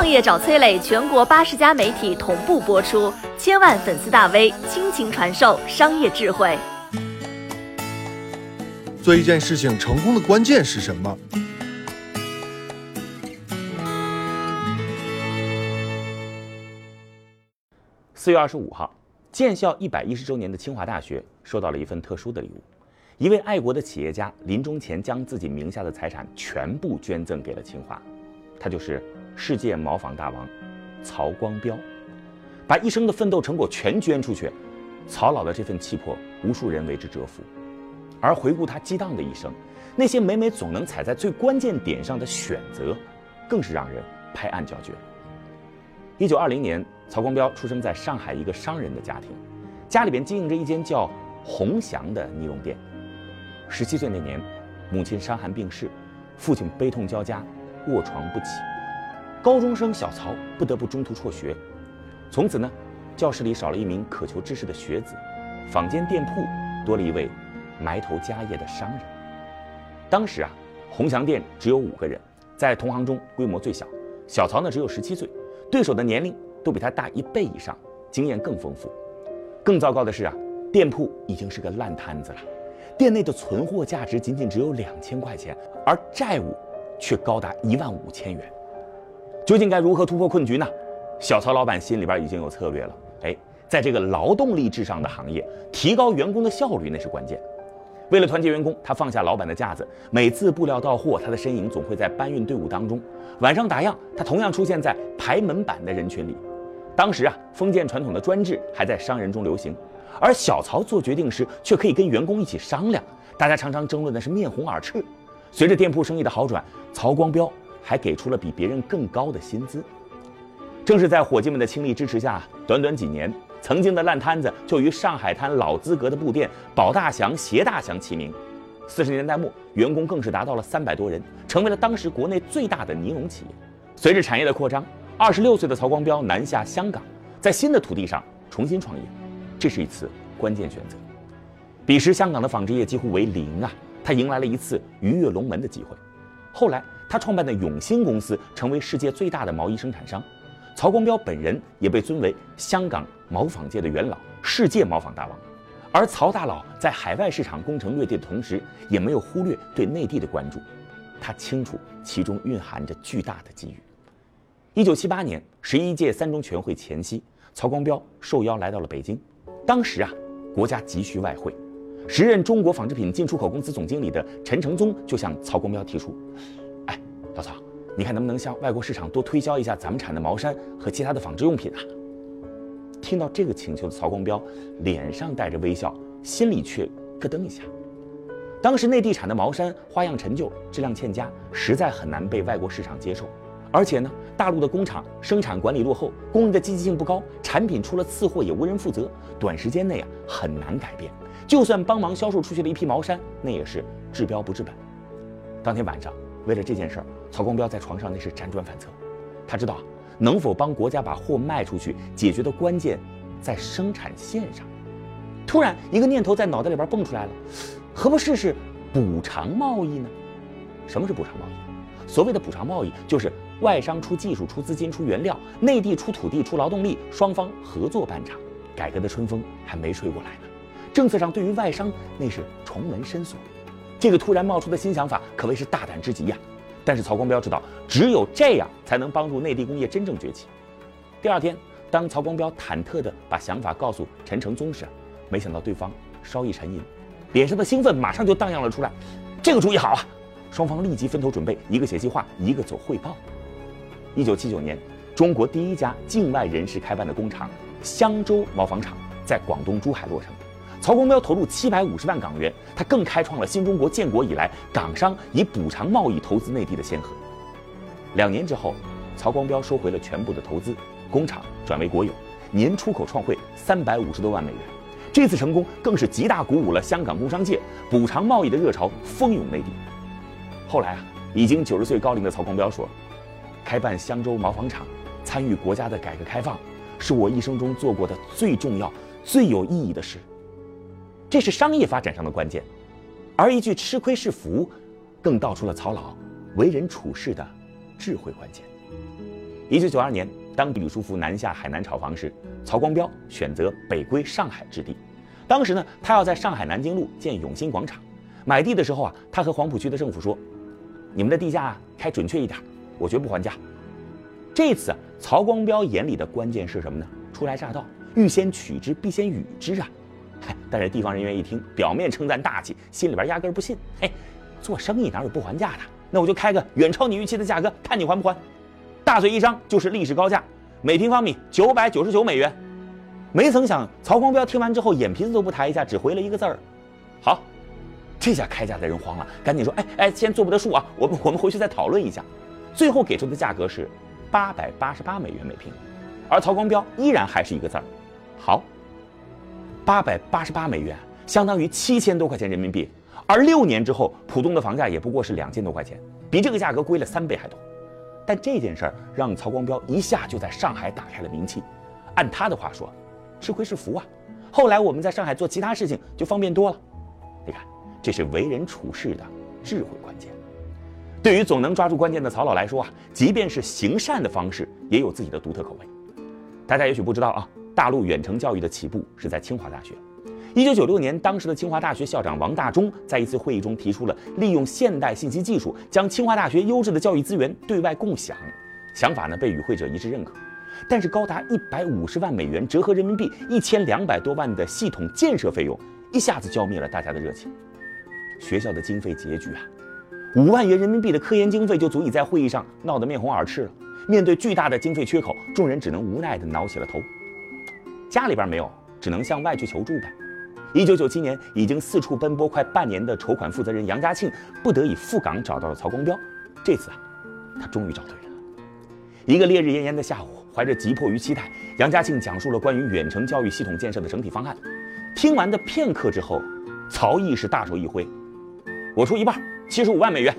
创业找崔磊，全国八十家媒体同步播出，千万粉丝大 V 倾情传授商业智慧。做一件事情成功的关键是什么？四月二十五号，建校一百一十周年的清华大学收到了一份特殊的礼物。一位爱国的企业家临终前将自己名下的财产全部捐赠给了清华，他就是世界毛纺大王曹光标，把一生的奋斗成果全捐出去。曹老的这份气魄，无数人为之折服。而回顾他激荡的一生，那些每每总能踩在最关键点上的选择，更是让人拍案叫绝。一九二零年，曹光标出生在上海一个商人的家庭，家里边经营着一间叫鸿祥的呢绒店。十七岁那年，母亲伤寒病逝，父亲悲痛交加，卧床不起。高中生小曹不得不中途辍学，从此呢，教室里少了一名渴求知识的学子，坊间店铺多了一位埋头家业的商人。当时啊，鸿祥店只有五个人，在同行中规模最小。小曹呢只有十七岁。对手的年龄都比他大一倍以上，经验更丰富。更糟糕的是啊，店铺已经是个烂摊子了，店内的存货价值仅仅只有两千块钱，而债务却高达一万五千元。究竟该如何突破困局呢？小曹老板心里边已经有策略了。哎，在这个劳动力至上的行业，提高员工的效率那是关键。为了团结员工，他放下老板的架子，每次布料到货，他的身影总会在搬运队伍当中。晚上打烊，他同样出现在排门板的人群里。当时啊，封建传统的专制还在商人中流行，而小曹做决定时却可以跟员工一起商量，大家常常争论的是面红耳赤。随着店铺生意的好转，曹光标还给出了比别人更高的薪资。正是在伙计们的倾力支持下，短短几年。曾经的烂摊子就与上海滩老资格的布店宝大祥、鞋大祥齐名。四十年代末，员工更是达到了三百多人，成为了当时国内最大的尼龙企业。随着产业的扩张，二十六岁的曹光标南下香港，在新的土地上重新创业，这是一次关键选择。彼时香港的纺织业几乎为零啊，他迎来了一次鱼跃龙门的机会。后来，他创办的永兴公司成为世界最大的毛衣生产商。曹光标本人也被尊为香港毛纺界的元老、世界毛纺大王，而曹大佬在海外市场攻城略地的同时，也没有忽略对内地的关注。他清楚其中蕴含着巨大的机遇。一九七八年十一届三中全会前夕，曹光标受邀来到了北京。当时啊，国家急需外汇，时任中国纺织品进出口公司总经理的陈承宗就向曹光标提出：“，老曹。”你看能不能向外国市场多推销一下咱们产的毛衫和其他的纺织用品啊？听到这个请求的曹光标脸上带着微笑，心里却咯噔一下。当时内地产的毛衫花样陈旧，质量欠佳，实在很难被外国市场接受。而且呢，大陆的工厂生产管理落后，工人的积极性不高，产品出了次货也无人负责，短时间内啊很难改变。就算帮忙销售出去了一批毛衫，那也是治标不治本。当天晚上。为了这件事儿，曹光标在床上那是辗转反侧。他知道，能否帮国家把货卖出去，解决的关键在生产线上。突然，一个念头在脑袋里边蹦出来了：何不试试补偿贸易呢？什么是补偿贸易？所谓的补偿贸易，就是外商出技术、出资金、出原料，内地出土地、出劳动力，双方合作办厂。改革的春风还没吹过来呢，政策上对于外商那是重门深锁。这个突然冒出的新想法可谓是大胆之极呀！但是曹光标知道，只有这样才能帮助内地工业真正崛起。第二天，当曹光标忐忑地把想法告诉陈承宗时，没想到对方稍一沉吟，脸上的兴奋马上就荡漾了出来。这个主意好啊！双方立即分头准备，一个写计划，一个做汇报。一九七九年，中国第一家境外人士开办的工厂——香洲毛纺厂，在广东珠海落成。曹光彪投入七百五十万港元，他更开创了新中国建国以来港商以补偿贸易投资内地的先河。两年之后，曹光标收回了全部的投资，工厂转为国有，年出口创汇三百五十多万美元。这次成功更是极大鼓舞了香港工商界，补偿贸易的热潮蜂涌内地。后来啊，已经九十岁高龄的曹光标说：“开办香洲毛纺厂，参与国家的改革开放，是我一生中做过的最重要、最有意义的事。”这是商业发展上的关键，而一句“吃亏是福”，更道出了曹老为人处事的智慧关键。一九九二年，当吕书福南下海南炒房时，曹光标选择北归上海置地。当时呢，他要在上海南京路建永兴广场。买地的时候啊，他和黄浦区的政府说：“你们的地价开准确一点，我绝不还价。”这次曹光标眼里的关键是什么呢？初来乍到，欲先取之，必先予之啊！嗨，但是地方人员一听，表面称赞大气，心里边压根不信。嘿，做生意哪有不还价的？那我就开个远超你预期的价格，看你还不还。大嘴一张就是历史高价，每平方米九百九十九美元。没曾想，曹光标听完之后，眼皮子都不抬一下，只回了一个字儿：“好。”这下开价的人慌了，赶紧说：“哎哎，先做不得数啊，我们我们回去再讨论一下。”最后给出的价格是八百八十八美元每平，而曹光标依然还是一个字儿：“好。”八百八十八美元相当于七千多块钱人民币，而六年之后，浦东的房价也不过是两千多块钱，比这个价格贵了三倍还多。但这件事儿让曹光标一下就在上海打开了名气。按他的话说：“吃亏是福啊。”后来我们在上海做其他事情就方便多了。你看。这是为人处事的智慧关键。对于总能抓住关键的曹老来说啊，即便是行善的方式，也有自己的独特口味。大家也许不知道啊，大陆远程教育的起步是在清华大学。一九九六年，当时的清华大学校长王大中在一次会议中提出了利用现代信息技术，将清华大学优质的教育资源对外共享。想法呢被与会者一致认可。但是高达一百五十万美元，折合人民币一千两百多万的系统建设费用，一下子浇灭了大家的热情。学校的经费拮据啊，五万元人民币的科研经费就足以在会议上闹得面红耳赤了。面对巨大的经费缺口，众人只能无奈地挠起了头。家里边没有，只能向外去求助呗。一九九七年，已经四处奔波快半年的筹款负责人杨家庆，不得已赴港找到了曹光标。这次啊，他终于找对人了。一个烈日炎炎的下午，怀着急迫与期待，杨家庆讲述了关于远程教育系统建设的整体方案。听完的片刻之后，曹毅是大手一挥。我出一半，七十五万美元。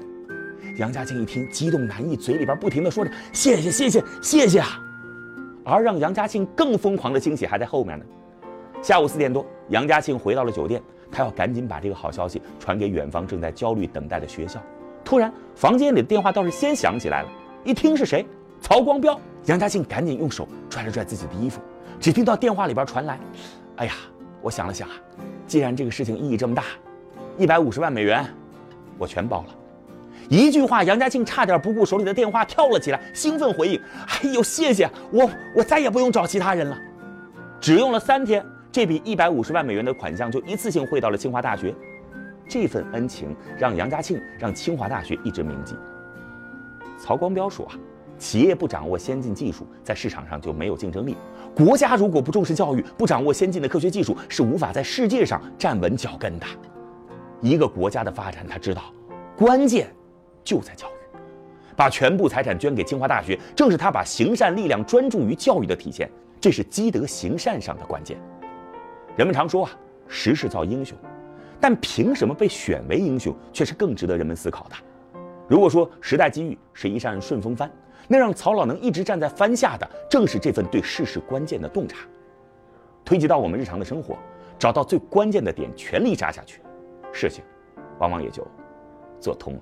杨家庆一听，激动难抑，嘴里边不停的说着“谢谢，谢谢，谢谢啊！”而让杨家庆更疯狂的惊喜还在后面呢。下午四点多，杨家庆回到了酒店，他要赶紧把这个好消息传给远方正在焦虑等待的学校。突然，房间里的电话倒是先响起来了，一听是谁？曹光标。杨家庆赶紧用手拽了拽自己的衣服，只听到电话里边传来：“哎呀，我想了想啊，既然这个事情意义这么大，一百五十万美元。”我全包了，一句话，杨家庆差点不顾手里的电话跳了起来，兴奋回应：“哎呦，谢谢我，我再也不用找其他人了。”只用了三天，这笔一百五十万美元的款项就一次性汇到了清华大学。这份恩情让杨家庆让清华大学一直铭记。曹光标说：“啊，企业不掌握先进技术，在市场上就没有竞争力。国家如果不重视教育，不掌握先进的科学技术，是无法在世界上站稳脚跟的。”一个国家的发展，他知道，关键就在教育。把全部财产捐给清华大学，正是他把行善力量专注于教育的体现。这是积德行善上的关键。人们常说啊，时势造英雄，但凭什么被选为英雄，却是更值得人们思考的。如果说时代机遇是一扇顺风帆，那让曹老能一直站在帆下的，正是这份对世事关键的洞察。推及到我们日常的生活，找到最关键的点，全力扎下去。事情，往往也就做通了。